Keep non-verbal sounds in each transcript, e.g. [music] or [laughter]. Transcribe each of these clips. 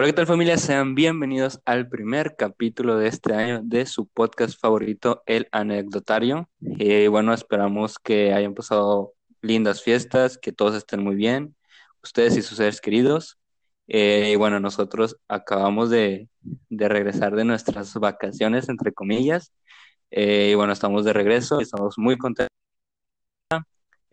Hola, ¿qué tal familia? Sean bienvenidos al primer capítulo de este año de su podcast favorito, El Anecdotario. Eh, bueno, esperamos que hayan pasado lindas fiestas, que todos estén muy bien, ustedes y sus seres queridos. Eh, y bueno, nosotros acabamos de, de, regresar de nuestras vacaciones, entre comillas. Eh, y bueno, estamos de regreso y estamos muy contentos.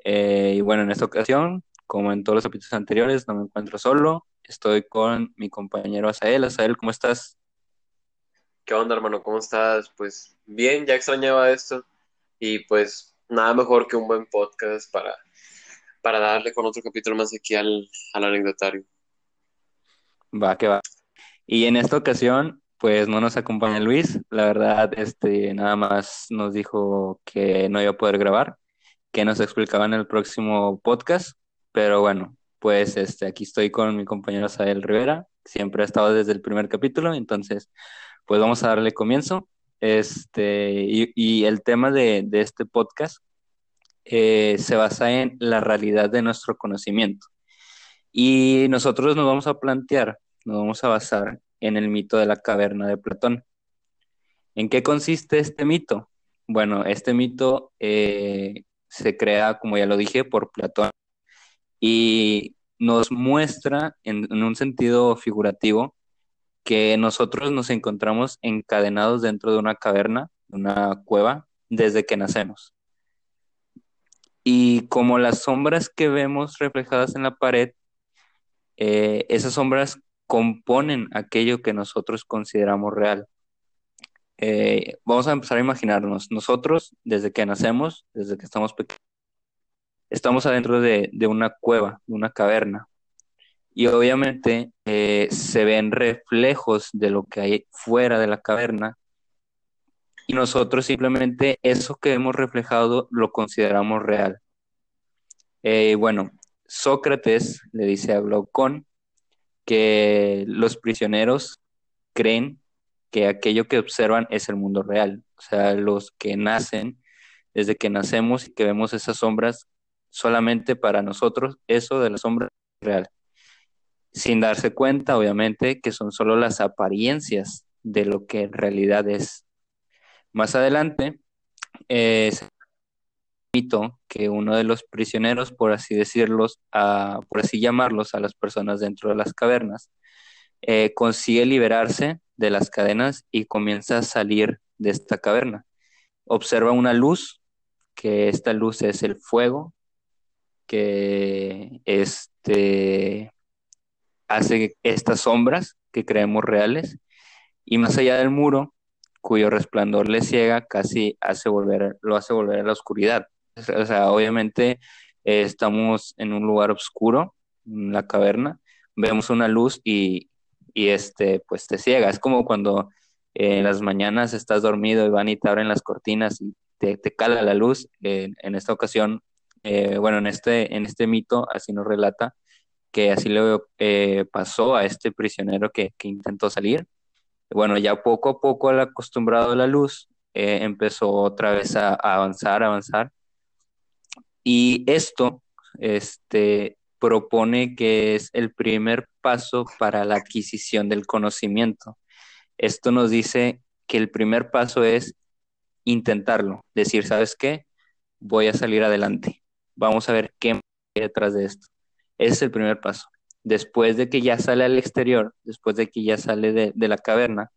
y bueno, en esta ocasión, como en todos los capítulos anteriores, no me encuentro solo Estoy con mi compañero Asael. Asael, ¿cómo estás? ¿Qué onda, hermano? ¿Cómo estás? Pues bien, ya extrañaba esto. Y pues nada mejor que un buen podcast para, para darle con otro capítulo más aquí al, al anecdotario. Va, que va. Y en esta ocasión, pues no nos acompaña Luis. La verdad, este, nada más nos dijo que no iba a poder grabar, que nos explicaba en el próximo podcast. Pero bueno, pues este, aquí estoy con mi compañero Sael Rivera, siempre ha estado desde el primer capítulo, entonces pues vamos a darle comienzo. Este, y, el tema de, este podcast eh, se basa en la realidad de nuestro conocimiento. Y nosotros nos vamos a plantear, nos vamos a basar en el mito de la caverna de Platón. ¿En qué consiste este mito? Bueno, este mito eh, se crea, como ya lo dije, por Platón y nos muestra en, un sentido figurativo que nosotros nos encontramos encadenados dentro de una caverna, una cueva, desde que nacemos. Y como las sombras que vemos reflejadas en la pared, eh, esas sombras componen aquello que nosotros consideramos real. Eh, vamos a empezar a imaginarnos, nosotros desde que nacemos, desde que estamos pequeños, estamos adentro de, una cueva, de una caverna. Y obviamente eh, se ven reflejos de lo que hay fuera de la caverna. Y nosotros simplemente eso que hemos reflejado lo consideramos real. Eh, bueno, Sócrates le dice a Glaucón que los prisioneros creen que aquello que observan es el mundo real. O sea, los que nacen, desde que nacemos y que vemos esas sombras, solamente para nosotros eso de la sombra real, sin darse cuenta, obviamente, que son solo las apariencias de lo que en realidad es. Más adelante, eh, mito que uno de los prisioneros, por así decirlos, por así llamarlos a las personas dentro de las cavernas, eh, consigue liberarse de las cadenas y comienza a salir de esta caverna. Observa una luz, que esta luz es el fuego, que este, hace estas sombras que creemos reales y más allá del muro, cuyo resplandor le ciega, casi hace volver, lo hace volver a la oscuridad. O sea, obviamente eh, estamos en un lugar oscuro, la caverna, vemos una luz y, y este, pues te ciega. Es como cuando en las mañanas estás dormido y van y te abren las cortinas y te, te cala la luz. en esta ocasión eh, bueno, en este, en este mito así nos relata que así le eh, pasó a este prisionero que, intentó salir. Bueno, ya poco a poco, al acostumbrado a la luz, eh, empezó otra vez a, avanzar, avanzar. Y esto este, propone que es el primer paso para la adquisición del conocimiento. Esto nos dice que el primer paso es intentarlo, decir, ¿sabes qué? Voy a salir adelante vamos a ver qué hay detrás de esto. Ese es el primer paso. Después de que ya sale al exterior, después de que ya sale de, la caverna,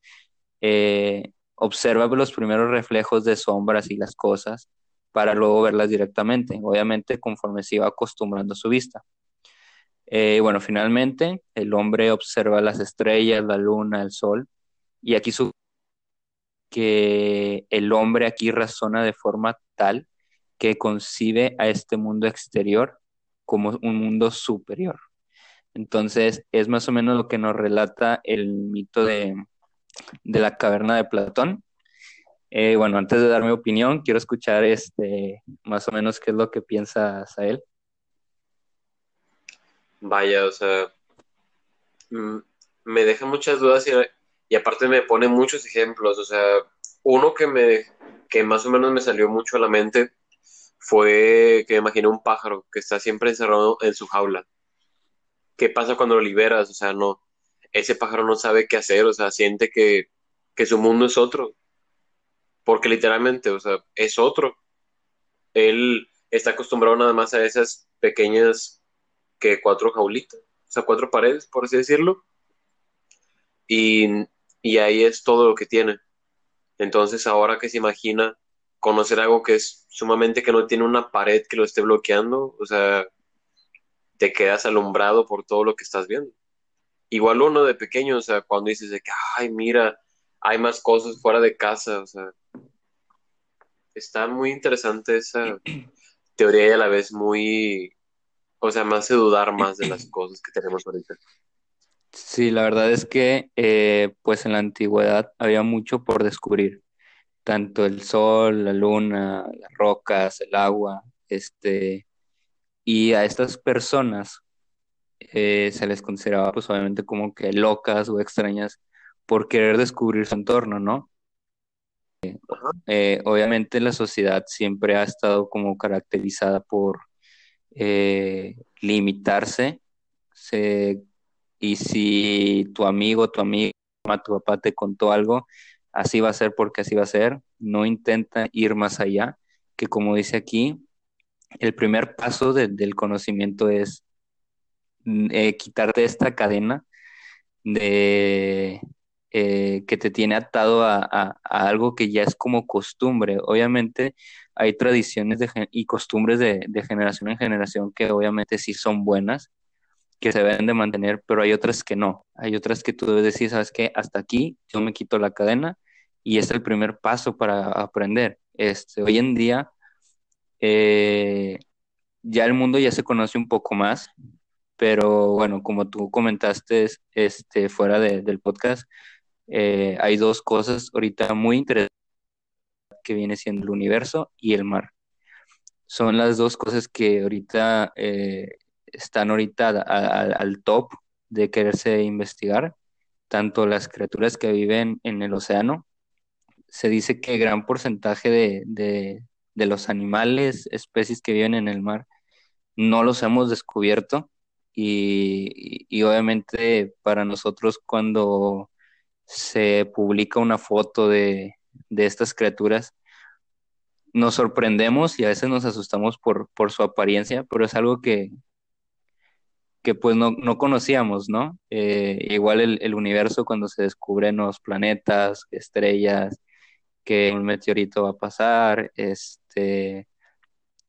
eh, observa los primeros reflejos de sombras y las cosas para luego verlas directamente, obviamente conforme se iba acostumbrando a su vista. Eh, bueno, finalmente el hombre observa las estrellas, la luna, el sol, y aquí su que el hombre aquí razona de forma tal que concibe a este mundo exterior como un mundo superior. Entonces, es más o menos lo que nos relata el mito de, la caverna de Platón. Eh, bueno, antes de dar mi opinión, quiero escuchar este, más o menos qué es lo que piensas a él. Vaya, o sea, mm, me deja muchas dudas y, y, aparte me pone muchos ejemplos. O sea, uno que me que más o menos me salió mucho a la mente fue que me imaginé un pájaro que está siempre encerrado en su jaula. ¿Qué pasa cuando lo liberas? O sea, no. ese pájaro no sabe qué hacer, o sea, siente que, que su mundo es otro, porque literalmente, o sea, es otro. Él está acostumbrado nada más a esas pequeñas que cuatro jaulitas, o sea, cuatro paredes, por así decirlo, y, y ahí es todo lo que tiene. Entonces, ahora que se imagina conocer algo que es sumamente que no tiene una pared que lo esté bloqueando, o sea, te quedas alumbrado por todo lo que estás viendo. Igual uno de pequeño, o sea, cuando dices de que, ay, mira, hay más cosas fuera de casa, o sea, está muy interesante esa [clears throat] teoría y a la vez muy, o sea, me hace dudar más de las [clears throat] cosas que tenemos ahorita. Sí, la verdad es que eh, pues en la antigüedad había mucho por descubrir, tanto el sol, la luna, las rocas, el agua, este, y a estas personas eh, se les consideraba pues obviamente como que locas o extrañas por querer descubrir su entorno, ¿no? Eh, obviamente la sociedad siempre ha estado como caracterizada por limitarse, se y si tu amigo, tu amiga, tu papá te contó algo, así va a ser porque así va a ser. No intenta ir más allá, que como dice aquí, el primer paso del conocimiento es mm, eh, quitarte esta cadena de eh, que te tiene atado a, algo que ya es como costumbre. Obviamente hay tradiciones y costumbres de, de generación en generación que obviamente sí son buenas, que se deben de mantener, pero hay otras que no. Hay otras que tú debes decir, sabes que hasta aquí yo me quito la cadena y es el primer paso para aprender. Este, hoy en día eh, ya el mundo ya se conoce un poco más, pero bueno, como tú comentaste este, fuera del podcast, eh, hay dos cosas ahorita muy interesantes que viene siendo el universo y el mar. Son las dos cosas que ahorita eh, están ahorita al top de quererse investigar, tanto las criaturas que viven en el océano. Se dice que gran porcentaje de, los animales, especies que viven en el mar, no los hemos descubierto y, obviamente para nosotros cuando se publica una foto de, de, estas criaturas, nos sorprendemos y a veces nos asustamos por, por su apariencia, pero es algo que, que pues no, conocíamos, ¿no? Eh, igual el, universo cuando se descubren los planetas, estrellas, que un meteorito va a pasar, este,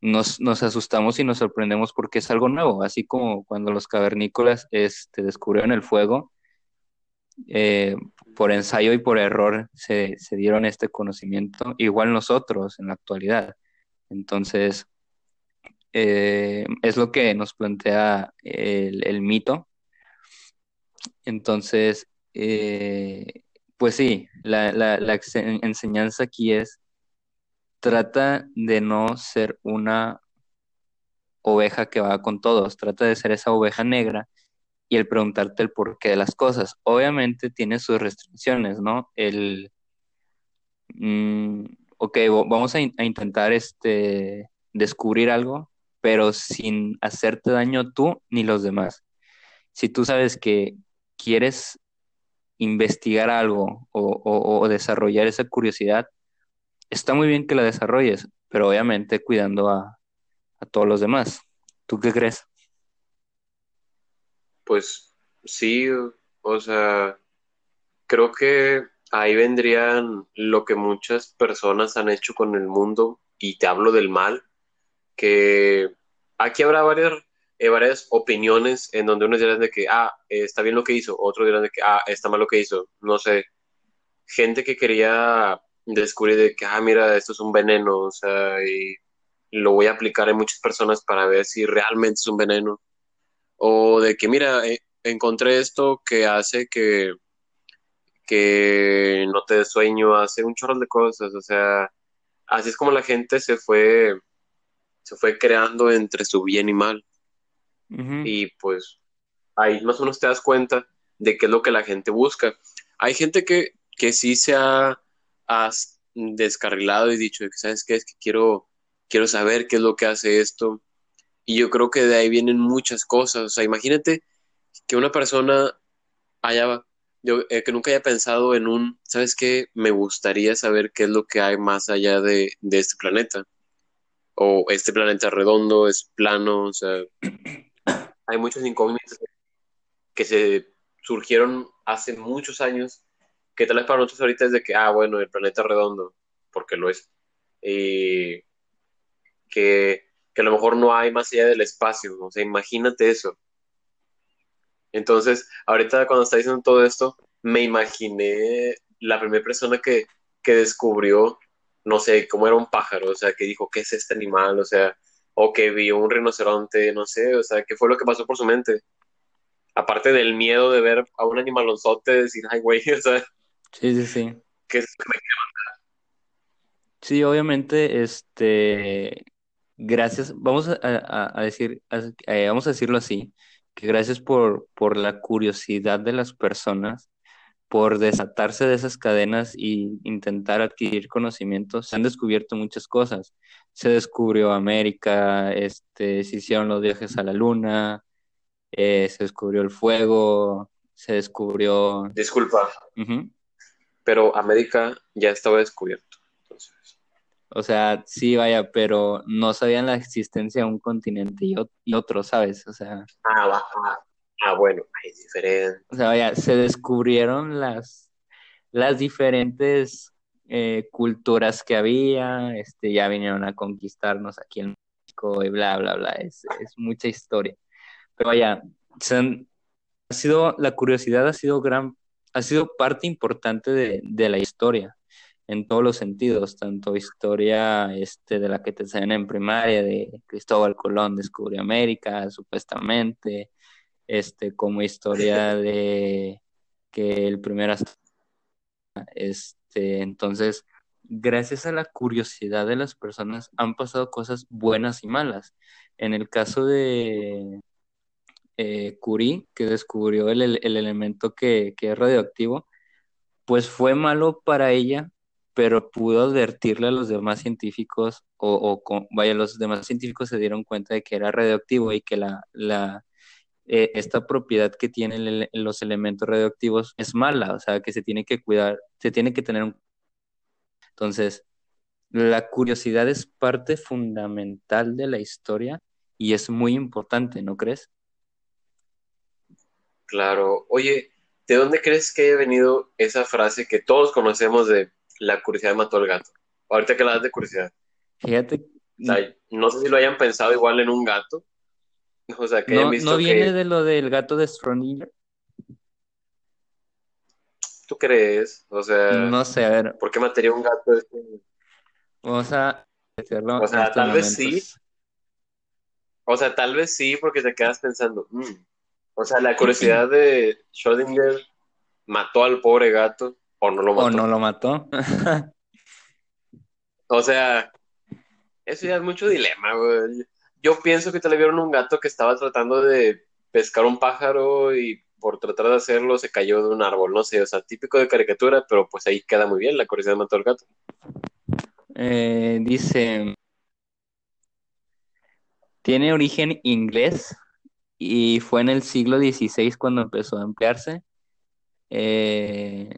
nos, asustamos y nos sorprendemos porque es algo nuevo, así como cuando los cavernícolas este, descubrieron el fuego, eh, por ensayo y por error se, se dieron este conocimiento, igual nosotros en la actualidad. Entonces, eh, es lo que nos plantea el, mito. Entonces, eh, pues sí, la, enseñanza aquí es, trata de no ser una oveja que va con todos, trata de ser esa oveja negra y el preguntarte el porqué de las cosas. Obviamente tiene sus restricciones, ¿no? El, mm, ok, vamos a, a, intentar este, descubrir algo, pero sin hacerte daño tú ni los demás. Si tú sabes que quieres investigar algo o, desarrollar esa curiosidad, está muy bien que la desarrolles, pero obviamente cuidando a, todos los demás. ¿Tú qué crees? Pues sí, o sea, creo que ahí vendrían lo que muchas personas han hecho con el mundo, y te hablo del mal, que aquí habrá varias, eh, varias opiniones en donde unos dirán de que, ah, está bien lo que hizo, otros dirán de que, ah, está mal lo que hizo, no sé. Gente que quería descubrir de que, ah, mira, esto es un veneno, o sea, y lo voy a aplicar en muchas personas para ver si realmente es un veneno. O de que, mira, eh, encontré esto que hace que, que no te des sueño, hace un chorro de cosas, o sea, así es como la gente se fue se fue creando entre su bien y mal. Y pues ahí más o menos te das cuenta de qué es lo que la gente busca. Hay gente que, que sí se ha, descarrilado y dicho que, ¿sabes qué? Es que quiero, quiero saber qué es lo que hace esto. Y yo creo que de ahí vienen muchas cosas. O sea, imagínate que una persona allá va. Yo eh, que nunca haya pensado en un, ¿sabes qué? Me gustaría saber qué es lo que hay más allá de, de este planeta. O este planeta redondo, es plano, o sea, [coughs] hay muchas incógnitas que se surgieron hace muchos años, que tal vez para nosotros ahorita es de que, ah, bueno, el planeta redondo, porque lo es. Y que, que a lo mejor no hay más allá del espacio, o sea, imagínate eso. Entonces, ahorita cuando está diciendo todo esto, me imaginé la primera persona que, que descubrió, no sé, cómo era un pájaro, o sea, que dijo, ¿qué es este animal? O sea, o que vio un rinoceronte, no sé, o sea, ¿qué fue lo que pasó por su mente? Aparte del miedo de ver a un animalonzote, decir, ay, güey, [laughs] o sea, Sí, sí, sí. ¿qué es Sí, obviamente, este, gracias, vamos a, a- a decir, a- eh, vamos a decirlo así, que gracias por, por la curiosidad de las personas, por desatarse de esas cadenas y intentar adquirir conocimientos, se han descubierto muchas cosas. Se descubrió América, este, se hicieron los viajes a la luna, eh, se descubrió el fuego, se descubrió... Disculpa, pero América ya estaba descubierto. Entonces, O sea, sí, vaya, pero no sabían la existencia de un continente y, ot- y otro, ¿sabes? O sea, ah, va, ah, ah, bueno, es diferente. o sea, vaya, se descubrieron las, las diferentes eh, culturas que había, este, ya vinieron a conquistarnos aquí en México y bla, bla, bla, es, es mucha historia. Pero vaya, se ha sido, la curiosidad ha sido gran, ha sido parte importante de, de la historia, en todos los sentidos, tanto historia este, de la que te enseñan en primaria, de Cristóbal Colón descubrió América, supuestamente, este, como historia de que el primer este, entonces, gracias a la curiosidad de las personas han pasado cosas buenas y malas. En el caso de eh, Curie, que descubrió el, el- el elemento que, que es radioactivo, pues fue malo para ella, pero pudo advertirle a los demás científicos, o, o vaya, los demás científicos se dieron cuenta de que era radioactivo y que la, la, eh, esta propiedad que tienen el- los elementos radioactivos es mala, o sea, que se tiene que cuidar, se tiene que tener un... Entonces, la curiosidad es parte fundamental de la historia y es muy importante, ¿no crees? Claro. Oye, ¿de dónde crees que haya venido esa frase que todos conocemos de la curiosidad mató al gato? Ahorita que hablas de curiosidad. Fíjate, O sea, no sé si lo hayan pensado igual en un gato. [laughs] O sea, que hayan no, visto no viene que de lo del gato de Schrödinger. tú crees. O sea, No sé, a ver, ¿por qué mataría un gato? este? vamos a hacerlo O sea, tal vez momentos. O sea, tal vez sí, porque te quedas pensando. "Mm". O sea, la [laughs] curiosidad de Schrödinger mató al pobre gato o no lo mató. ¿O no lo mató? [laughs] O sea, eso ya es mucho dilema, güey. Yo pienso que te le vieron un gato que estaba tratando de pescar un pájaro y por tratar de hacerlo se cayó de un árbol, no sé, o sea, típico de caricatura, pero pues ahí queda muy bien, la curiosidad mató al gato. Eh, dice, tiene origen inglés y fue en el siglo XVI cuando empezó a emplearse. Eh,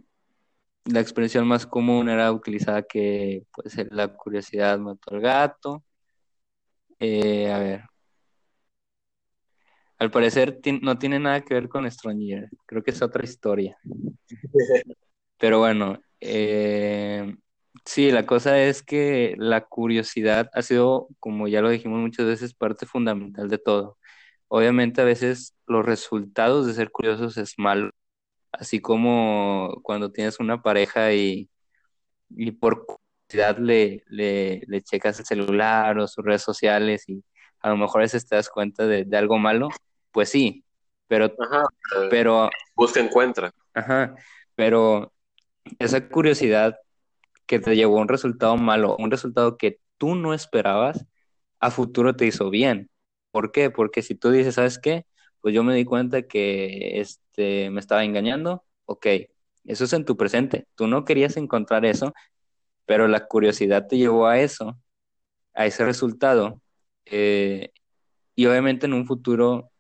la expresión más común era utilizada que pues la curiosidad mató al gato. Eh, a ver. Al parecer no tiene nada que ver con Stranger. Creo que es otra historia. Pero bueno, eh, sí, la cosa es que la curiosidad ha sido, como ya lo dijimos muchas veces, parte fundamental de todo. Obviamente a veces los resultados de ser curiosos es malo, así como cuando tienes una pareja y, y por curiosidad le, le, le checas el celular o sus redes sociales y a lo mejor a veces te das cuenta de, de algo malo, pues sí, pero, Ajá, eh, pero, busca encuentra. ajá, pero esa curiosidad que te llevó a un resultado malo, un resultado que tú no esperabas, a futuro te hizo bien. ¿Por qué? Porque si tú dices, ¿sabes qué? Pues yo me di cuenta que este, me estaba engañando, ok, eso es en tu presente. Tú no querías encontrar eso, pero la curiosidad te llevó a eso, a ese resultado. eh, y obviamente en un futuro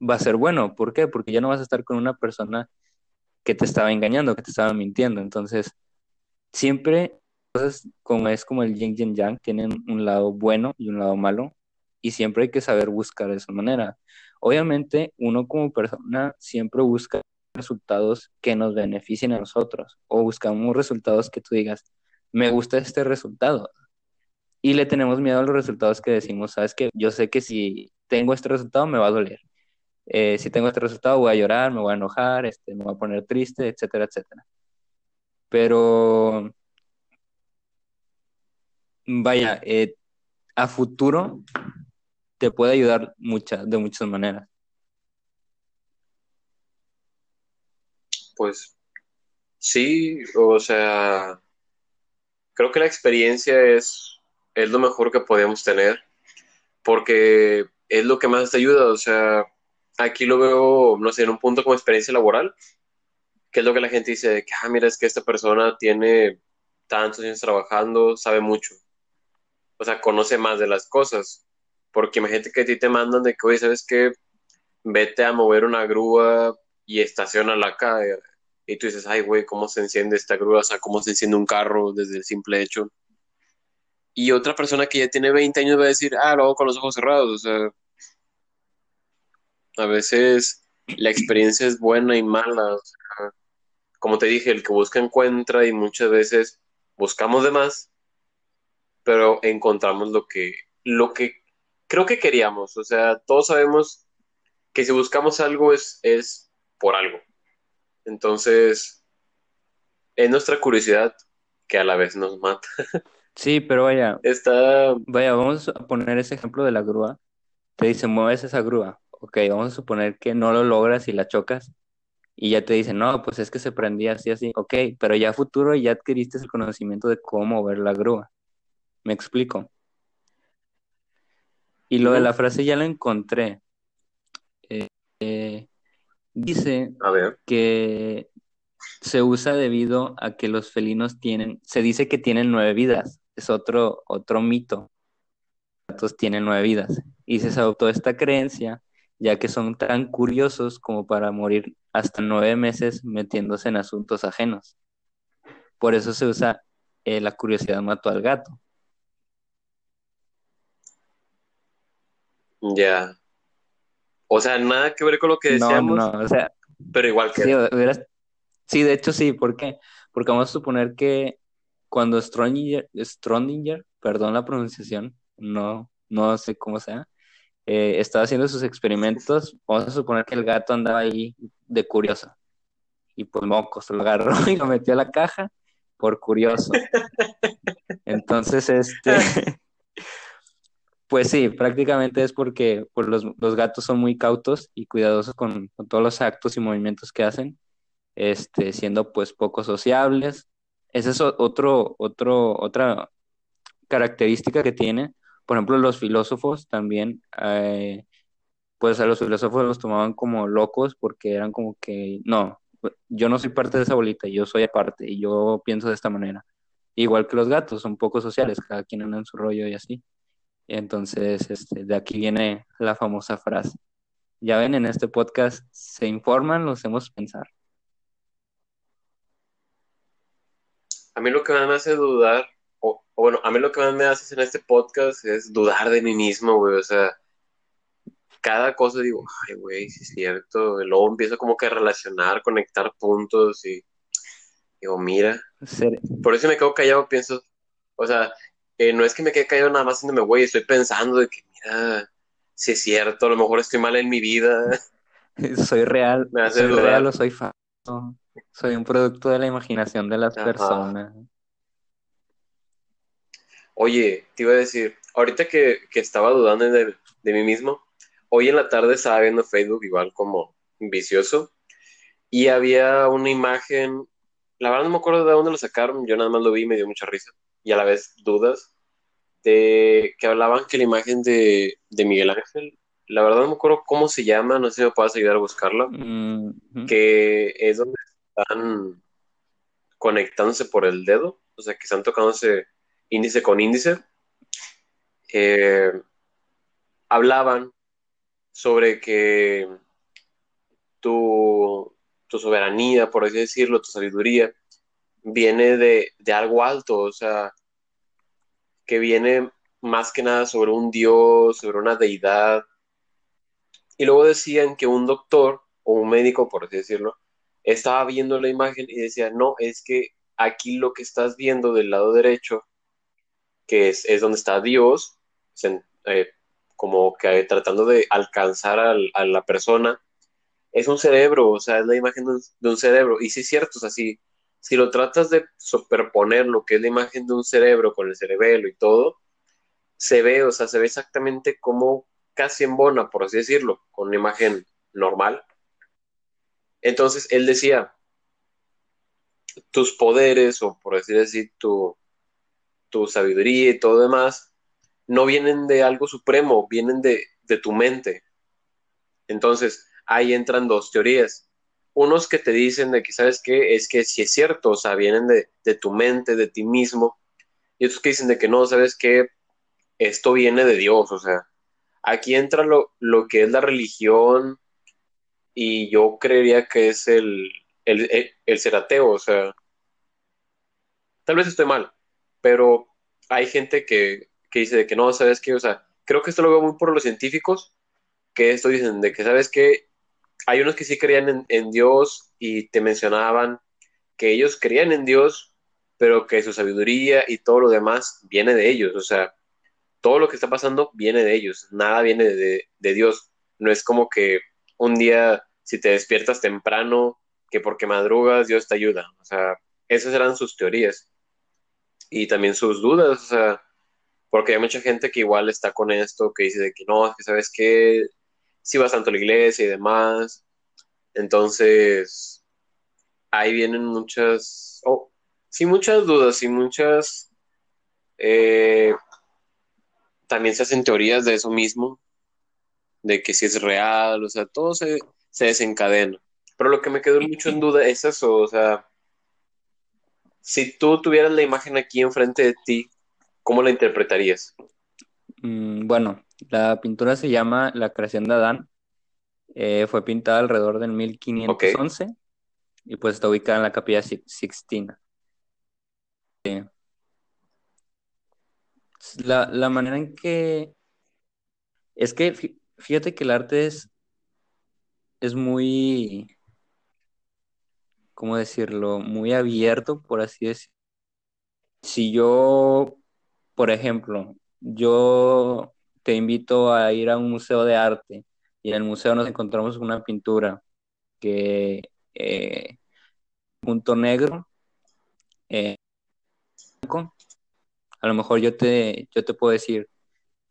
va a ser bueno. ¿Por qué? Porque ya no vas a estar con una persona que te estaba engañando, que te estaba mintiendo. Entonces, siempre cosas como es como el yin y yang tienen un lado bueno y un lado malo y siempre hay que saber buscar de esa manera. Obviamente, uno como persona siempre busca resultados que nos beneficien a nosotros o buscamos resultados que tú digas, me gusta este resultado. Y le tenemos miedo a los resultados que decimos, sabes que yo sé que si tengo este resultado me va a doler. Eh, si tengo este resultado voy a llorar, me voy a enojar, este, me voy a poner triste, etcétera, etcétera. Pero, vaya, eh, a futuro te puede ayudar mucha, de muchas maneras. Pues sí, o sea, creo que la experiencia es, es lo mejor que podemos tener, porque es lo que más te ayuda, o sea, aquí lo veo, no sé, en un punto como experiencia laboral, que es lo que la gente dice, que, ah, mira, es que esta persona tiene tantos años trabajando, sabe mucho, o sea, conoce más de las cosas, porque imagínate que a ti te mandan de que, oye, ¿sabes qué? Vete a mover una grúa y estaciona la acá. Y tú dices, ay, güey, ¿cómo se enciende esta grúa? O sea, ¿cómo se enciende un carro desde el simple hecho? Y otra persona que ya tiene 20 años va a decir, ah, lo hago con los ojos cerrados. O sea, a veces la experiencia es buena y mala. Como te dije, el que busca encuentra y muchas veces buscamos de más, pero encontramos lo que, lo que creo que queríamos. O sea, todos sabemos que si buscamos algo es, es por algo. Entonces, es nuestra curiosidad que a la vez nos mata. Sí, pero vaya, Está, vaya, vamos a poner ese ejemplo de la grúa. Te dice, mueves esa grúa. Ok, vamos a suponer que no lo logras y la chocas. Y ya te dicen, no, pues es que se prendía así, así. Ok, pero ya a futuro ya adquiriste el conocimiento de cómo mover la grúa. ¿Me explico? Y lo de la frase ya la encontré. Eh, eh, dice a ver, que se usa debido a que los felinos tienen, se dice que tienen nueve vidas, es otro, otro mito. Los gatos tienen nueve vidas. Y se adoptó esta creencia, ya que son tan curiosos como para morir hasta nueve meses metiéndose en asuntos ajenos. Por eso se usa eh, la curiosidad mató al gato. ya. O sea, nada que ver con lo que No, decíamos, no, o sea, pero igual que... sí, de hecho sí, ¿por qué? Porque vamos a suponer que cuando Strondinger, Strondinger, perdón la pronunciación, no, no sé cómo sea, eh, estaba haciendo sus experimentos, vamos a suponer que el gato andaba ahí de curioso. Y pues mocos, lo agarró [laughs] y lo metió a la caja por curioso. [laughs] Entonces, este, [laughs] pues sí, prácticamente es porque pues, los, los gatos son muy cautos y cuidadosos con, todos los actos y movimientos que hacen, este, siendo pues poco sociables. Esa es otro, otro, otra característica que tiene. Por ejemplo, los filósofos también, eh, pues a los filósofos los tomaban como locos porque eran como que, no, yo no soy parte de esa bolita, yo soy aparte y yo pienso de esta manera. Igual que los gatos, son poco sociales, cada quien anda en su rollo y así. Entonces, este, de aquí viene la famosa frase. Ya ven, en este podcast se informan, los hacemos pensar. A mí lo que más me hace dudar, o, o bueno, a mí lo que más me hace en este podcast es dudar de mí mismo, güey. O sea, cada cosa digo, ay, güey, sí es cierto. Y luego empiezo como que a relacionar, conectar puntos y digo, mira. Por eso me quedo callado, pienso, o sea, eh, no es que me quede callado nada más haciéndome güey, estoy pensando de que, mira, si es cierto, a lo mejor estoy mal en mi vida. [laughs] soy real, Me hace soy dudar. real o soy falso. Soy un producto de la imaginación de las Ajá. personas. Oye, te iba a decir, ahorita que, que estaba dudando de, de mí mismo, hoy en la tarde estaba viendo Facebook igual como vicioso y había una imagen, la verdad no me acuerdo de dónde lo sacaron, yo nada más lo vi y me dio mucha risa y a la vez dudas de que hablaban que la imagen de, de Miguel Ángel, la verdad no me acuerdo cómo se llama, no sé si me puedes ayudar a buscarla, Mm, que es donde están conectándose por el dedo, o sea, que están tocándose índice con índice, eh, hablaban sobre que tu, tu soberanía, por así decirlo, tu sabiduría, viene de, de algo alto, o sea, que viene más que nada sobre un dios, sobre una deidad. Y luego decían que un doctor o un médico, por así decirlo, estaba viendo la imagen y decía, no, es que aquí lo que estás viendo del lado derecho, que es, es donde está Dios, eh, como que tratando de alcanzar a la persona, es un cerebro, o sea, es la imagen de un, cerebro. Y sí es cierto, o sea, si lo tratas de superponer lo que es la imagen de un cerebro con el cerebelo y todo, se ve, o sea, se ve exactamente como casi en bona, por así decirlo, con una imagen normal. Entonces él decía, tus poderes, o por así decir, tu, tu sabiduría y todo demás, no vienen de algo supremo, vienen de, de tu mente. Entonces, ahí entran dos teorías. Unos que te dicen de que, ¿sabes qué? Es que si es cierto, o sea, vienen de, de tu mente, de ti mismo. Y otros que dicen de que no, ¿sabes qué? Esto viene de Dios, o sea, aquí entra lo, lo que es la religión y yo creería que es el, el, el, ser ateo, o sea, tal vez estoy mal, pero hay gente que, que dice de que no, ¿sabes qué? O sea, creo que esto lo veo muy por los científicos, que esto dicen de que, ¿sabes qué? Hay unos que sí creían en, Dios y te mencionaban que ellos creían en Dios, pero que su sabiduría y todo lo demás viene de ellos, o sea, todo lo que está pasando viene de ellos, nada viene de, de Dios, no es como que un día si te despiertas temprano, que porque madrugas Dios te ayuda, o sea, esas eran sus teorías. Y también sus dudas, o sea, porque hay mucha gente que igual está con esto, que dice de que no, que sabes que si vas tanto a la iglesia y demás, entonces ahí vienen muchas, oh, sí, muchas dudas y muchas, eh, también se hacen teorías de eso mismo, de que si es real, o sea, todo se, se desencadena. Pero lo que me quedó mucho en duda es eso, o sea, si tú tuvieras la imagen aquí enfrente de ti, ¿cómo la interpretarías? Mm, bueno, la pintura se llama La creación de Adán. Eh, fue pintada alrededor del 1511 y pues está ubicada en la capilla Sixtina. La, la manera en que... Es que fíjate que el arte es, es muy, ¿cómo decirlo? Muy abierto, por así decirlo. Si yo, por ejemplo, yo te invito a ir a un museo de arte y en el museo nos encontramos una pintura que eh, punto negro eh, a lo mejor yo te yo te puedo decir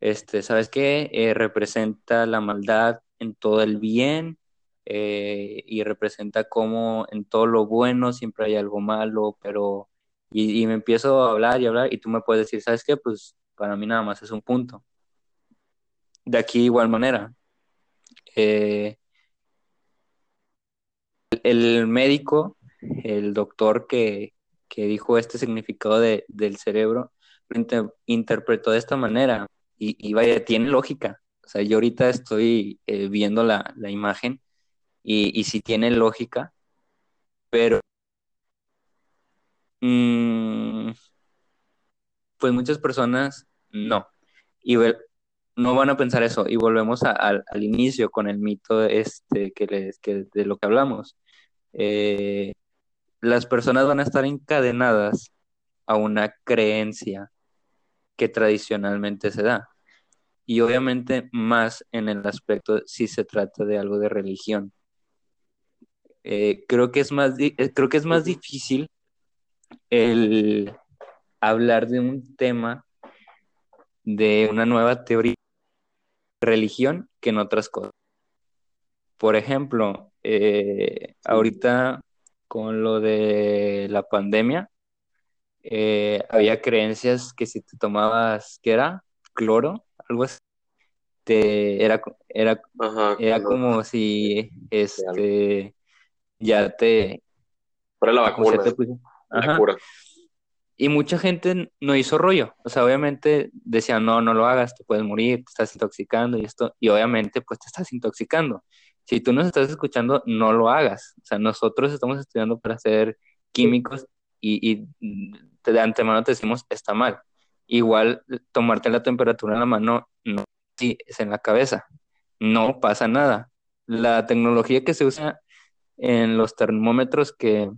este sabes qué eh, representa la maldad en todo el bien eh, y representa cómo en todo lo bueno siempre hay algo malo, pero y, me empiezo a hablar y hablar y tú me puedes decir, ¿sabes qué? Pues para mí nada más es un punto. De aquí igual manera. Eh, el, médico, el doctor que, que dijo este significado de, del cerebro, lo interpretó de esta manera y, vaya, tiene lógica. O sea, yo ahorita estoy eh, viendo la, la imagen y, y si tiene lógica, pero mm, pues muchas personas no. Y no van a pensar eso. Y volvemos al inicio con el mito este que, les, que de lo que hablamos. Eh, las personas van a estar encadenadas a una creencia que tradicionalmente se da. Y obviamente más en el aspecto si se trata de algo de religión. Eh, creo, que es más eh, creo que es más difícil el hablar de un tema de una nueva teoría religión que en otras cosas. Por ejemplo, eh, ahorita con lo de la pandemia, había creencias que si te tomabas, ¿qué era? Cloro, algo así, te, era, era, era como si este, ya te... Para la vacuna. Y mucha gente no hizo rollo. O sea, obviamente decían, no, no lo hagas, te puedes morir, te estás intoxicando y esto. Y obviamente, pues te estás intoxicando. Si tú nos estás escuchando, no lo hagas. O sea, nosotros estamos estudiando para ser químicos y, y de antemano te decimos, está mal. Igual tomarte la temperatura en la mano, no, sí, es en la cabeza. No pasa nada. La tecnología que se usa en los termómetros que,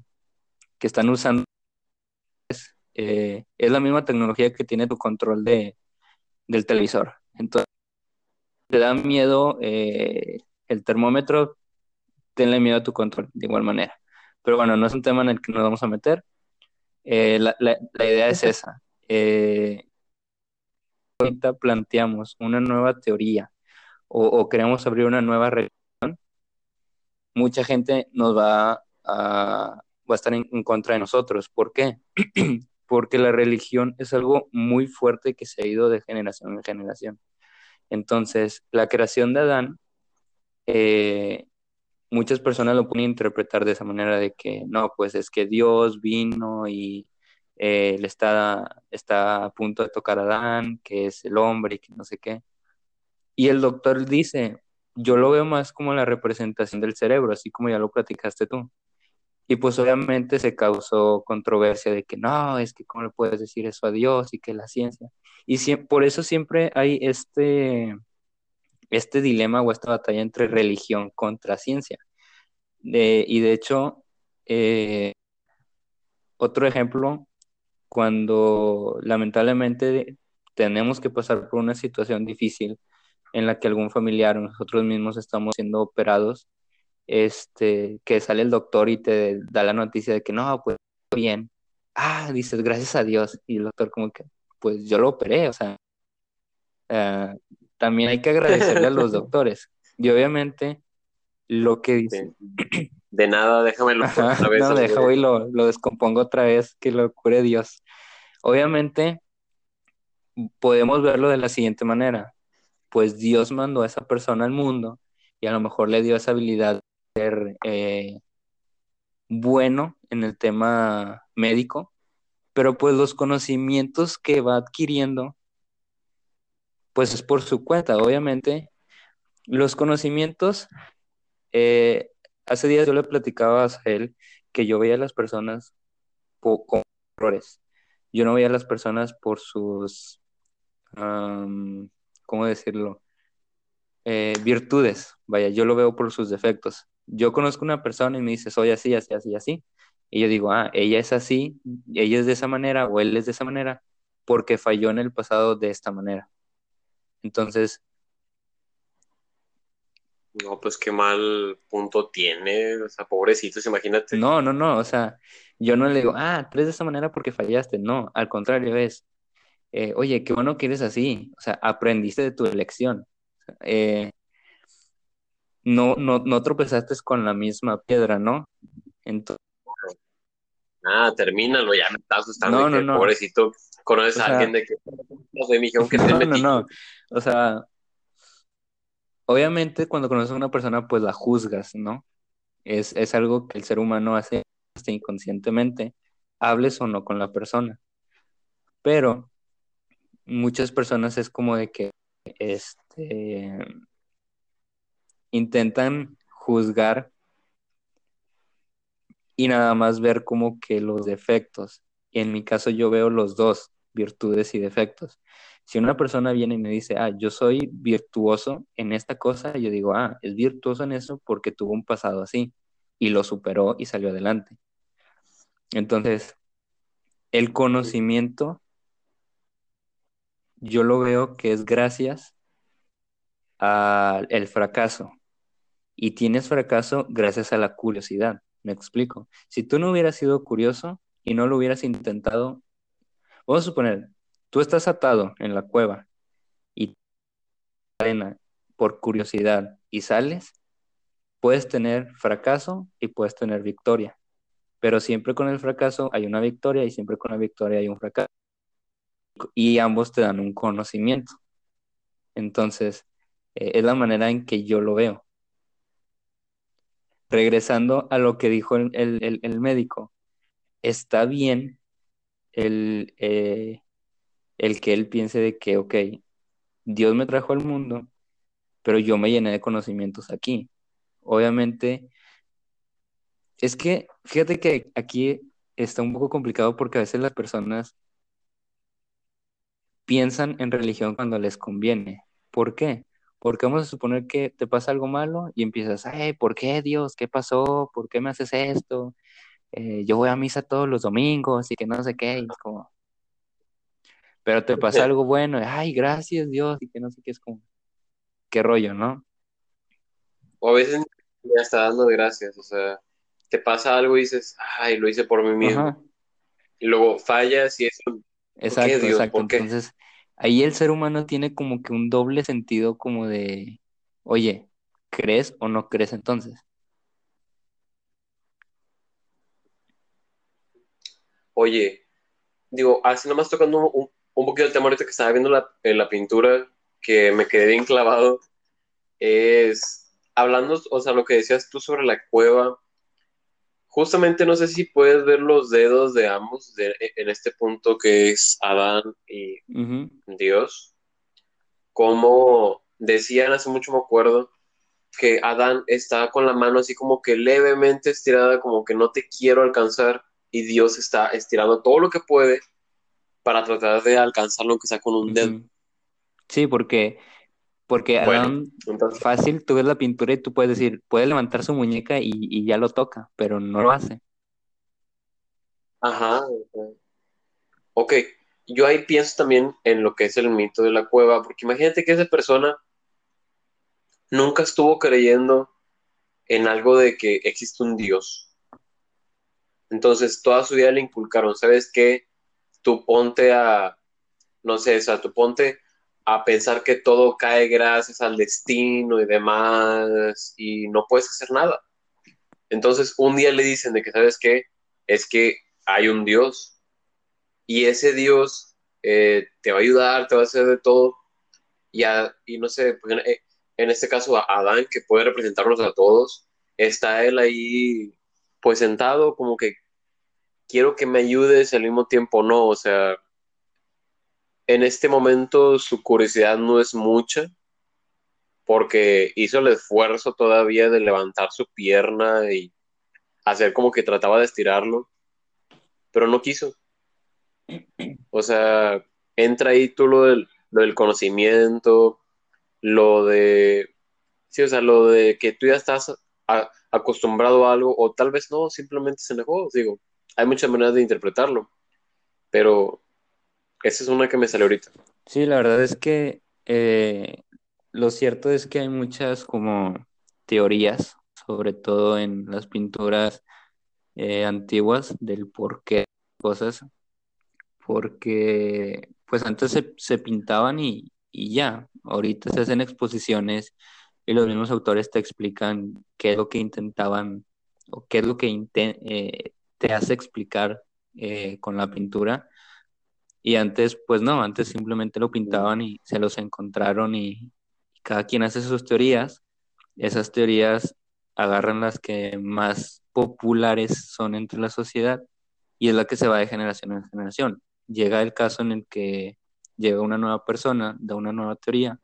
que están usando eh, es, la misma tecnología que tiene tu control de, del televisor. Entonces, te da miedo eh, el termómetro, tenle miedo a tu control de igual manera. Pero bueno, no es un tema en el que nos vamos a meter. Eh, la, la, la, idea es esa. Eh, ahorita planteamos una nueva teoría o, o, queremos abrir una nueva religión, mucha gente nos va a, va a estar en, en contra de nosotros. ¿Por qué? [clears throat] Porque la religión es algo muy fuerte que se ha ido de generación en generación. Entonces, la creación de Adán eh, muchas personas lo pueden interpretar de esa manera de que no, pues es que Dios vino y eh, le está, está a punto de tocar a Adán, que es el hombre y que no sé qué. Y el doctor dice, yo lo veo más como la representación del cerebro, así como ya lo platicaste tú. Y pues obviamente se causó controversia de que no, es que cómo le puedes decir eso a Dios y que la ciencia. Y si, por eso siempre hay este, este dilema o esta batalla entre religión contra ciencia. Y de hecho, eh, otro ejemplo, cuando lamentablemente tenemos que pasar por una situación difícil en la que algún familiar o nosotros mismos estamos siendo operados, este, que sale el doctor y te da la noticia de que no, pues bien. Ah, dices, gracias a Dios. Y el doctor como que, pues yo lo operé, o sea, uh, también hay que agradecerle a los [laughs] doctores. Y obviamente lo que dice... De nada, déjamelo [laughs] Ajá, otra vez. No, déjalo y lo, lo descompongo otra vez, que lo cure Dios. Obviamente podemos verlo de la siguiente manera. Pues Dios mandó a esa persona al mundo y a lo mejor le dio esa habilidad ser eh, bueno en el tema médico, pero pues los conocimientos que va adquiriendo pues es por su cuenta, obviamente. Los conocimientos, eh, hace días yo le platicaba a él que yo veía a las personas con errores. Yo no veía a las personas por sus, ¿cómo decirlo? Eh, virtudes, vaya, yo lo veo por sus defectos. Yo conozco una persona y me dice, soy así, así, así, así. Y yo digo, ah, ella es así, ella es de esa manera o él es de esa manera porque falló en el pasado de esta manera. Entonces. No, pues qué mal punto tiene, o sea, pobrecitos, imagínate. No, no, no, o sea, yo no le digo, ah, tú eres de esa manera porque fallaste, no, al contrario es, eh, oye, qué bueno que eres así, o sea, aprendiste de tu elección, eh, no, no, no tropezaste con la misma piedra, ¿no? Entonces... Ah, termínalo, ya me estás asustando, no, no, no. pobrecito, conoces o a alguien de no que no, no, no, o sea, obviamente cuando conoces a una persona, pues la juzgas, ¿no? Es, es algo que el ser humano hace hasta inconscientemente, hables o no con la persona. Pero muchas personas es como de que este intentan juzgar y nada más ver como que los defectos. En mi caso yo veo los dos, virtudes y defectos. Si una persona viene y me dice, ah, yo soy virtuoso en esta cosa, yo digo, ah, es virtuoso en eso porque tuvo un pasado así y lo superó y salió adelante. Entonces, el conocimiento, yo lo veo que es gracias al fracaso. Y tienes fracaso gracias a la curiosidad. Me explico. Si tú no hubieras sido curioso y no lo hubieras intentado, vamos a suponer, tú estás atado en la cueva y arena por curiosidad y sales, puedes tener fracaso y puedes tener victoria. Pero siempre con el fracaso hay una victoria y siempre con la victoria hay un fracaso. Y ambos te dan un conocimiento. Entonces, eh, es la manera en que yo lo veo. Regresando a lo que dijo el, el, el médico, está bien el, eh, el que él piense de que, ok, Dios me trajo al mundo, pero yo me llené de conocimientos aquí. obviamente, es que fíjate que aquí está un poco complicado porque a veces las personas piensan en religión cuando les conviene. ¿Por qué? Porque vamos a suponer que te pasa algo malo y empiezas, ay, ¿por qué Dios? ¿Qué pasó? ¿Por qué me haces esto? Eh, yo voy a misa todos los domingos y que no sé qué, y es como... Pero te pasa algo bueno, y, ay, gracias Dios, y que no sé qué, es como, qué rollo, ¿no? O a veces ya está dando gracias, o sea, te pasa algo y dices, ay, lo hice por mí mismo. Ajá, Y luego fallas y es un, ¿por exacto, qué Dios? exacto. ¿Por qué? Entonces, ahí el ser humano tiene como que un doble sentido como de, oye, ¿crees o no crees entonces? Oye, digo, así nomás tocando un, un, poquito el tema ahorita que estaba viendo la, en la pintura, que me quedé bien clavado, es, hablando, o sea, lo que decías tú sobre la cueva, justamente no sé si puedes ver los dedos de ambos de- en este punto que es Adán y Dios, como decían hace mucho me acuerdo, que Adán está con la mano así como que levemente estirada, como que no te quiero alcanzar, y Dios está estirando todo lo que puede para tratar de alcanzarlo, aunque sea con un dedo. Sí, porque, porque Bueno, Adán, entonces, fácil, tú ves la pintura y tú puedes decir, puede levantar su muñeca y, y ya lo toca, pero no lo hace. ajá, ok. Yo ahí pienso también en lo que es el mito de la cueva, porque imagínate que esa persona nunca estuvo creyendo en algo de que existe un Dios. Entonces, toda su vida le inculcaron, ¿sabes qué? Tú ponte a, no sé, o sea, tú ponte a pensar que todo cae gracias al destino y demás, y no puedes hacer nada. Entonces, un día le dicen de que, ¿sabes qué? Es que hay un Dios, y ese Dios eh, te va a ayudar, te va a hacer de todo, y, a- y no sé, en, en este caso a Adán, que puede representarnos a todos, está él ahí, pues sentado, como que quiero que me ayudes, al mismo tiempo no, o sea, en este momento su curiosidad no es mucha, porque hizo el esfuerzo todavía de levantar su pierna y hacer como que trataba de estirarlo, pero no quiso. O sea, entra ahí tú lo del, conocimiento, lo de, sí, o sea, lo de que tú ya estás acostumbrado a algo, o tal vez no, simplemente se negó, digo, hay muchas maneras de interpretarlo, pero esa es una que me salió ahorita. Sí, la verdad es que eh, lo cierto es que hay muchas como teorías, sobre todo en las pinturas eh, antiguas, del por qué cosas, porque pues antes se, se pintaban y, y ya, ahorita se hacen exposiciones y los mismos autores te explican qué es lo que intentaban o qué es lo que eh, te hace explicar eh, con la pintura. Y antes, pues no, antes simplemente lo pintaban y se los encontraron y, y cada quien hace sus teorías. Esas teorías agarran las que más populares son entre la sociedad y es la que se va de generación en generación. Llega el caso en el que llega una nueva persona, da una nueva teoría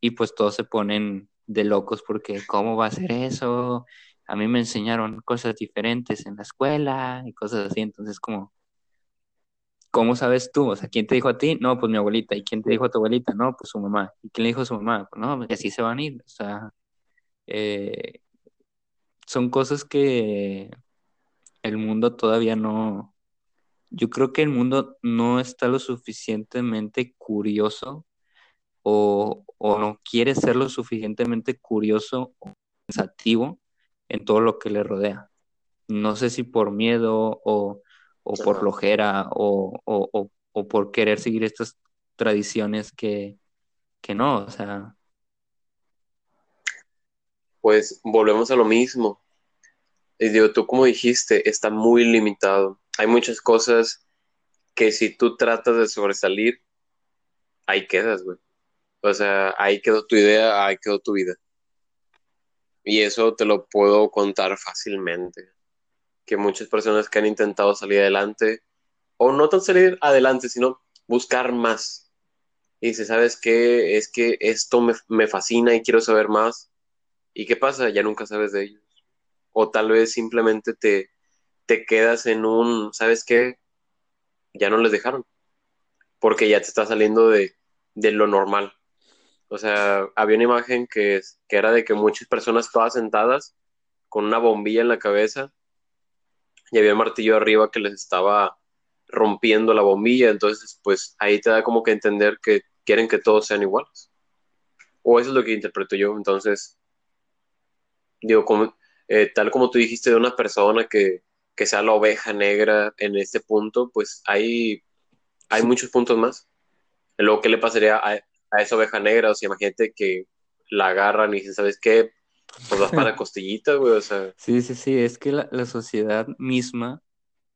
y pues todos se ponen de locos porque ¿cómo va a ser eso? A mí me enseñaron cosas diferentes en la escuela y cosas así, entonces como ¿Cómo sabes tú? O sea, ¿quién te dijo a ti? No, pues mi abuelita. ¿Y quién te dijo a tu abuelita? No, pues su mamá. ¿Y quién le dijo a su mamá? Pues no, y así se van a ir. O sea, eh, son cosas que el mundo todavía no... Yo creo que el mundo no está lo suficientemente curioso o, o no quiere ser lo suficientemente curioso o pensativo en todo lo que le rodea. No sé si por miedo o, o por flojera o, o, o, o por querer seguir estas tradiciones que, que no, o sea, Pues volvemos a lo mismo. Y digo, tú como dijiste, está muy limitado. Hay muchas cosas que si tú tratas de sobresalir, ahí quedas, güey. O sea, ahí quedó tu idea, ahí quedó tu vida. Y eso te lo puedo contar fácilmente. Que muchas personas que han intentado salir adelante, o no tan salir adelante, sino buscar más. Y dice, ¿sabes qué? Es que esto me, me fascina y quiero saber más. ¿Y qué pasa? Ya nunca sabes de ellos. O tal vez simplemente te, te quedas en un, ¿sabes qué? Ya no les dejaron. Porque ya te está saliendo de, de lo normal. O sea, había una imagen que, que era de que muchas personas todas sentadas con una bombilla en la cabeza y había martillo arriba que les estaba rompiendo la bombilla. Entonces, pues ahí te da como que entender que quieren que todos sean iguales. O eso es lo que interpreto yo. Entonces, digo, como, eh, tal como tú dijiste de una persona que, que sea la oveja negra en este punto, pues hay, hay muchos puntos más. Luego, ¿qué le pasaría a, a esa oveja negra? O sea, imagínate que la agarran y dicen, ¿sabes qué? Pues vas para [laughs] costillitas, güey, o sea. Sí, sí, sí, es que la, la, sociedad misma,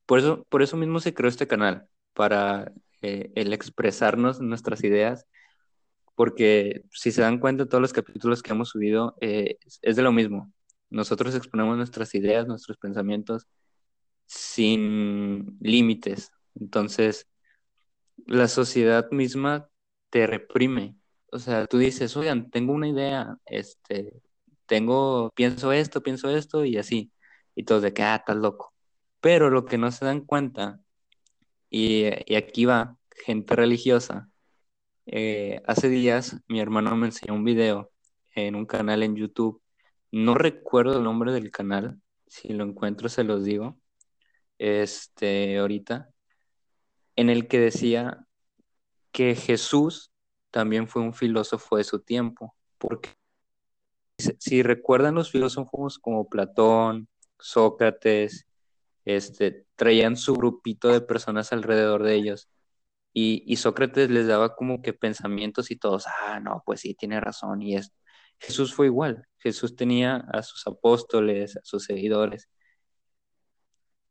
por eso, por eso mismo se creó este canal, para eh, el expresarnos nuestras ideas, porque si se dan cuenta, todos los capítulos que hemos subido eh, es de lo mismo. Nosotros exponemos nuestras ideas, nuestros pensamientos sin límites. Entonces, la sociedad misma te reprime. O sea, tú dices, oigan, tengo una idea, este, tengo, pienso esto, pienso esto y así. Y todos de que, ah, estás loco. Pero lo que no se dan cuenta, y, y aquí va, gente religiosa. Eh, hace días mi hermano me enseñó un video en un canal en YouTube. No recuerdo el nombre del canal. Si lo encuentro se los digo. Este, ahorita. En el que decía que Jesús también fue un filósofo de su tiempo. Porque si recuerdan los filósofos como Platón, Sócrates, este, traían su grupito de personas alrededor de ellos. Y, Sócrates les daba como que pensamientos y todos, ah, no, pues sí, tiene razón. Y esto. Jesús fue igual. Jesús tenía a sus apóstoles, a sus seguidores.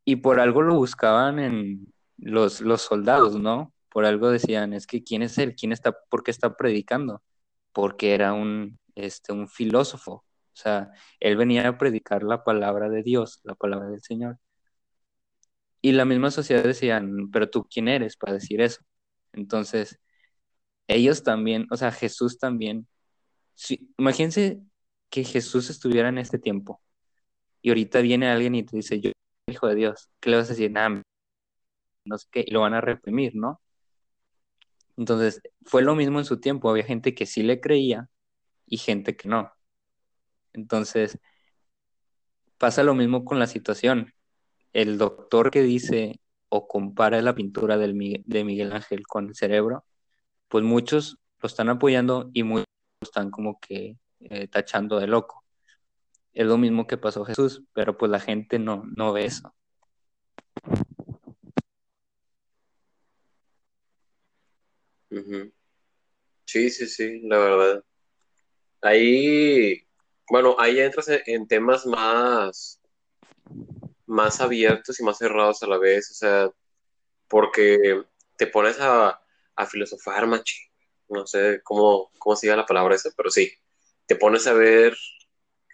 Y por algo lo buscaban en los, los soldados, ¿no? Por algo decían, es que ¿quién es él? ¿Quién está, por qué está predicando? Porque era un, este, un filósofo. O sea, él venía a predicar la palabra de Dios, la palabra del Señor. Y la misma sociedad decían, pero tú quién eres para decir eso. Entonces, ellos también, o sea, Jesús también. imagínense que Jesús estuviera en este tiempo y ahorita viene alguien y te dice, yo hijo de Dios, ¿qué le vas a decir? Nada, no sé qué, y lo van a reprimir, ¿no? Entonces, fue lo mismo en su tiempo, había gente que sí le creía y gente que no. Entonces, pasa lo mismo con la situación el doctor que dice o compara la pintura de Miguel Ángel con el cerebro, pues muchos lo están apoyando y muchos están como que eh, tachando de loco. Es lo mismo que pasó Jesús, pero pues la gente no, no ve eso. Sí, sí, sí, la verdad. Ahí, bueno, ahí entras en temas más más abiertos y más cerrados a la vez, o sea, porque te pones a, a filosofar, machi, no sé cómo, cómo se llama la palabra esa, pero sí, te pones a ver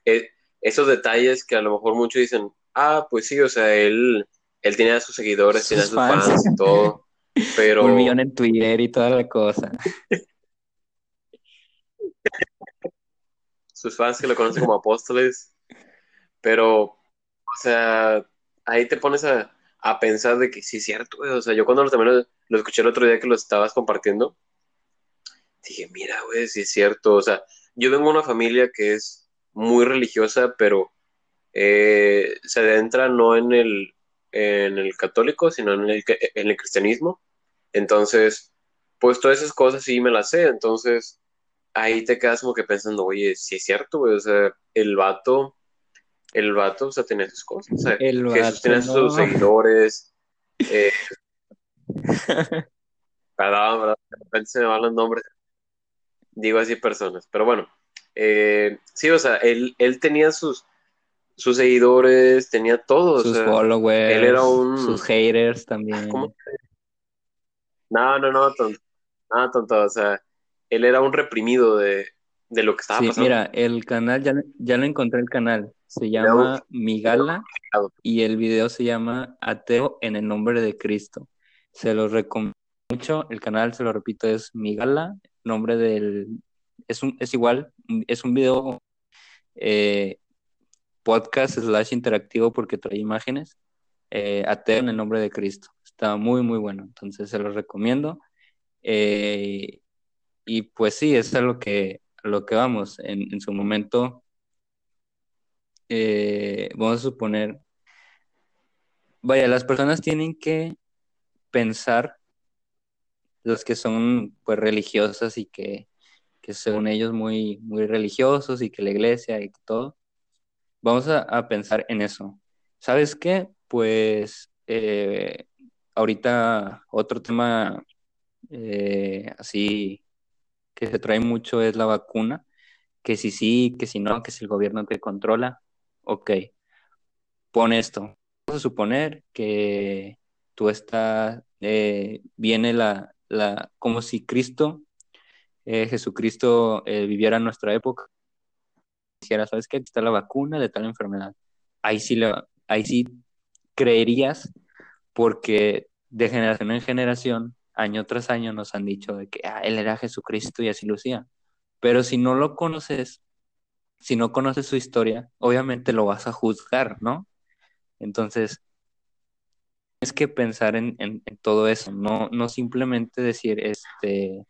eh, esos detalles que a lo mejor muchos dicen, ah, pues sí, o sea, él, él tenía a sus seguidores, tiene a sus fans. y todo, [laughs] pero... Un millón en Twitter y toda la cosa. [laughs] sus fans que lo conocen como apóstoles, pero o sea, ahí te pones a, pensar de que sí es cierto, güey. O sea, yo cuando lo, también lo, escuché el otro día que lo estabas compartiendo, dije, mira, güey, sí es cierto. O sea, yo vengo de una familia que es muy religiosa, pero eh, se adentra no en el, en el católico, sino en el, en el cristianismo. Entonces, pues todas esas cosas sí me las sé. Entonces, ahí te quedas como que pensando, oye, sí es cierto, güey. O sea, el vato el vato, o sea, tenía sus cosas. O sea, el Jesús tenía sus seguidores. Eh, [laughs] perdón, perdón, de repente se me van los nombres. Digo así personas, pero bueno. Eh, sí, o sea, él, él tenía sus, sus seguidores, tenía todos. Sus followers, él era un... sus haters también. No, no, no, tonto. No, tonto, o sea, él era un reprimido de, de lo que estaba sí, pasando. Mira, el canal, ya, ya lo encontré el canal. Se llama Migala y el video se llama Ateo en el nombre de Cristo. Se lo recomiendo mucho. El canal, se lo repito, es Migala, nombre del. Es, un, es igual, es un video eh, podcast slash interactivo porque trae imágenes. Eh, ateo en el nombre de Cristo. Está muy, muy bueno. Entonces se los recomiendo. Eh, y pues sí, es a lo que, lo que vamos. En, su momento, eh, vamos a suponer, vaya, las personas tienen que pensar, los que son pues religiosas y que, que según ellos muy, muy religiosos y que la iglesia y todo, vamos a, pensar en eso. ¿Sabes qué? Pues eh, ahorita otro tema eh, así que se trae mucho es la vacuna, que si sí, que si no, que si el gobierno te controla, ok, pon esto. Vamos a suponer que tú estás, eh, viene la, la, como si Cristo, eh, Jesucristo viviera en nuestra época, dijera, ¿sabes qué? Aquí está la vacuna de tal enfermedad. Ahí sí, le, ahí sí creerías porque de generación en generación, año tras año, nos han dicho de que ah, Él era Jesucristo y así lucía. Pero si no lo conoces, si no conoces su historia, obviamente lo vas a juzgar, ¿no? Entonces, tienes que pensar en, todo eso, no, no simplemente decir, este,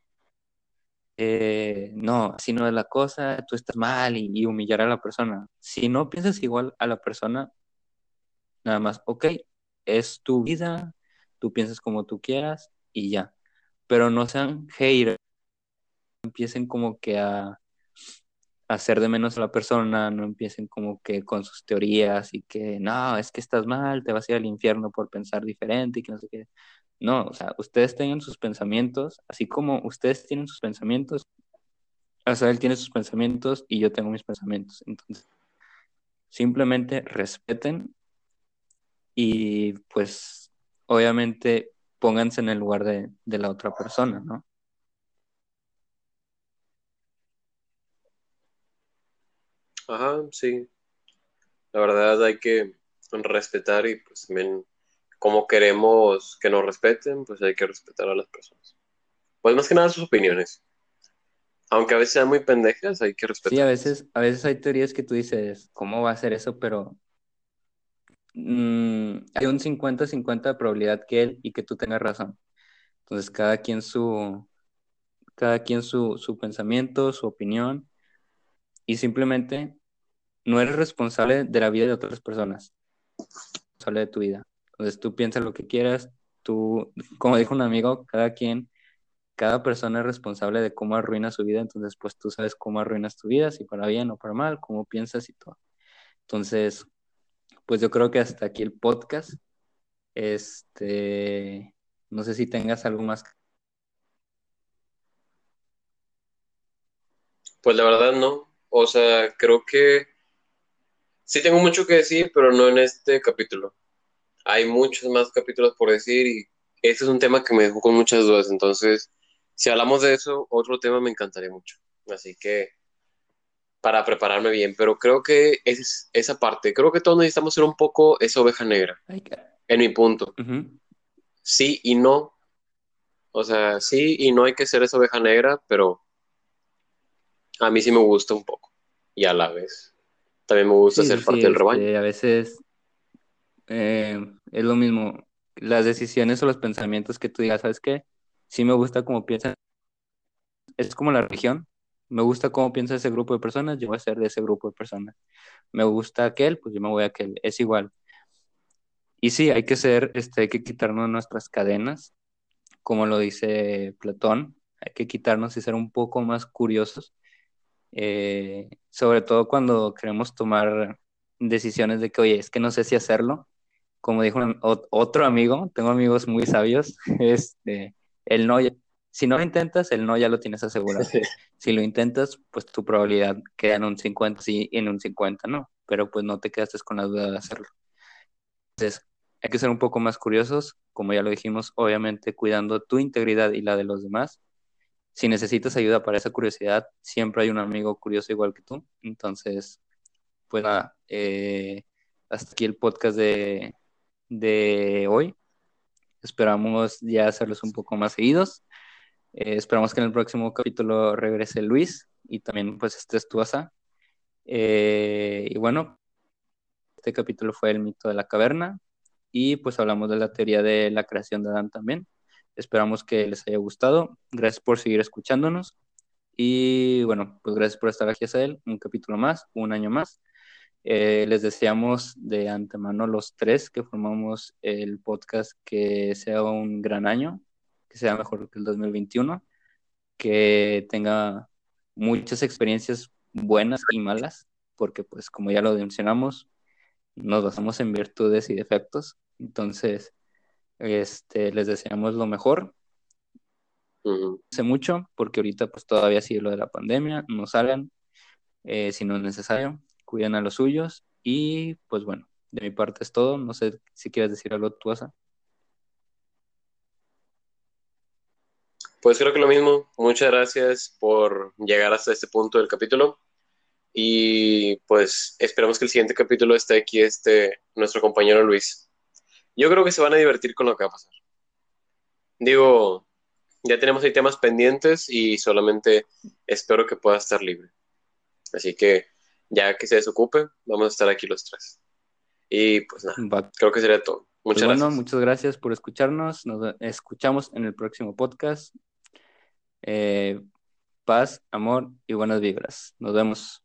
eh, no, así no es la cosa, tú estás mal y, y, humillar a la persona. Si no piensas igual a la persona, nada más, ok, es tu vida, tú piensas como tú quieras y ya. Pero no sean haters, empiecen como que a, hacer de menos a la persona, no empiecen como que con sus teorías y que no, es que estás mal, te vas a ir al infierno por pensar diferente y que no sé qué. No, o sea, ustedes tengan sus pensamientos, así como ustedes tienen sus pensamientos, o sea, él tiene sus pensamientos y yo tengo mis pensamientos. Entonces, simplemente respeten y pues obviamente pónganse en el lugar de, la otra persona, ¿no? Ajá, sí. La verdad hay que respetar y pues también como queremos que nos respeten, pues hay que respetar a las personas. Pues más que nada sus opiniones. Aunque a veces sean muy pendejas, hay que respetar. Sí, a veces, a veces hay teorías que tú dices, ¿cómo va a ser eso? Pero Mm, hay un 50-50 de probabilidad que él y que tú tengas razón. Entonces, cada quien su, cada quien su, su pensamiento, su opinión, y simplemente no eres responsable de la vida de otras personas, responsable de tu vida. Entonces, tú piensas lo que quieras, tú, como dijo un amigo, cada quien, cada persona es responsable de cómo arruina su vida, entonces, pues tú sabes cómo arruinas tu vida, si para bien o para mal, cómo piensas y todo. Entonces, pues yo creo que hasta aquí el podcast. Este, no sé si tengas algo más. Pues la verdad no. O sea, creo que sí tengo mucho que decir, pero no en este capítulo. Hay muchos más capítulos por decir y este es un tema que me dejó con muchas dudas. Entonces, si hablamos de eso, otro tema me encantaría mucho. Así que para prepararme bien, pero creo que es esa parte. Creo que todos necesitamos ser un poco esa oveja negra, en mi punto. Sí y no. O sea, sí y no hay que ser esa oveja negra, pero a mí sí me gusta un poco. Y a la vez, también me gusta ser parte del rebaño. Este, a veces eh, es lo mismo. Las decisiones o los pensamientos que tú digas, ¿sabes qué? Sí me gusta como piensan. Es como la religión me gusta cómo piensa ese grupo de personas, yo voy a ser de ese grupo de personas. Me gusta aquel, pues yo me voy a aquel. Es igual. Y sí, hay que ser, este, hay que quitarnos nuestras cadenas, como lo dice Platón, hay que quitarnos y ser un poco más curiosos, eh, sobre todo cuando queremos tomar decisiones de que, oye, es que no sé si hacerlo. Como dijo otro amigo, tengo amigos muy sabios, [laughs] este, el no, si no lo intentas, el no ya lo tienes asegurado. Si lo intentas, pues tu probabilidad queda en un 50 sí y en un 50 no, pero pues no te quedaste con la duda de hacerlo. Entonces, hay que ser un poco más curiosos, como ya lo dijimos, obviamente cuidando tu integridad y la de los demás. Si necesitas ayuda para esa curiosidad, siempre hay un amigo curioso igual que tú. Entonces, pues nada, eh, hasta aquí el podcast de, de hoy. Esperamos ya hacerlos un poco más seguidos. Eh, esperamos que en el próximo capítulo regrese Luis y también pues estés tú, Asa. Eh, y bueno, este capítulo fue el mito de la caverna y pues hablamos de la teoría de la creación de Adán también. Esperamos que les haya gustado. Gracias por seguir escuchándonos. Y bueno, pues gracias por estar aquí, él Un capítulo más, un año más. Eh, les deseamos de antemano los tres que formamos el podcast que sea un gran año, que sea mejor que el 2021, que tenga muchas experiencias buenas y malas, porque pues como ya lo mencionamos, nos basamos en virtudes y defectos. Entonces, este, les deseamos lo mejor. Hace mucho, porque ahorita pues todavía sigue lo de la pandemia, no salgan eh, si no es necesario, cuiden a los suyos y pues bueno, de mi parte es todo. No sé si quieres decir algo tú, Asa. Pues creo que lo mismo. Muchas gracias por llegar hasta este punto del capítulo. Y pues esperamos que el siguiente capítulo esté aquí este, nuestro compañero Luis. Yo creo que se van a divertir con lo que va a pasar. Digo, ya tenemos ahí temas pendientes y solamente espero que pueda estar libre. Así que ya que se desocupe, vamos a estar aquí los tres. Y pues nada, creo que sería todo. Muchas pues bueno, muchas gracias por escucharnos. Nos escuchamos en el próximo podcast. Eh, paz, amor y buenas vibras. Nos vemos.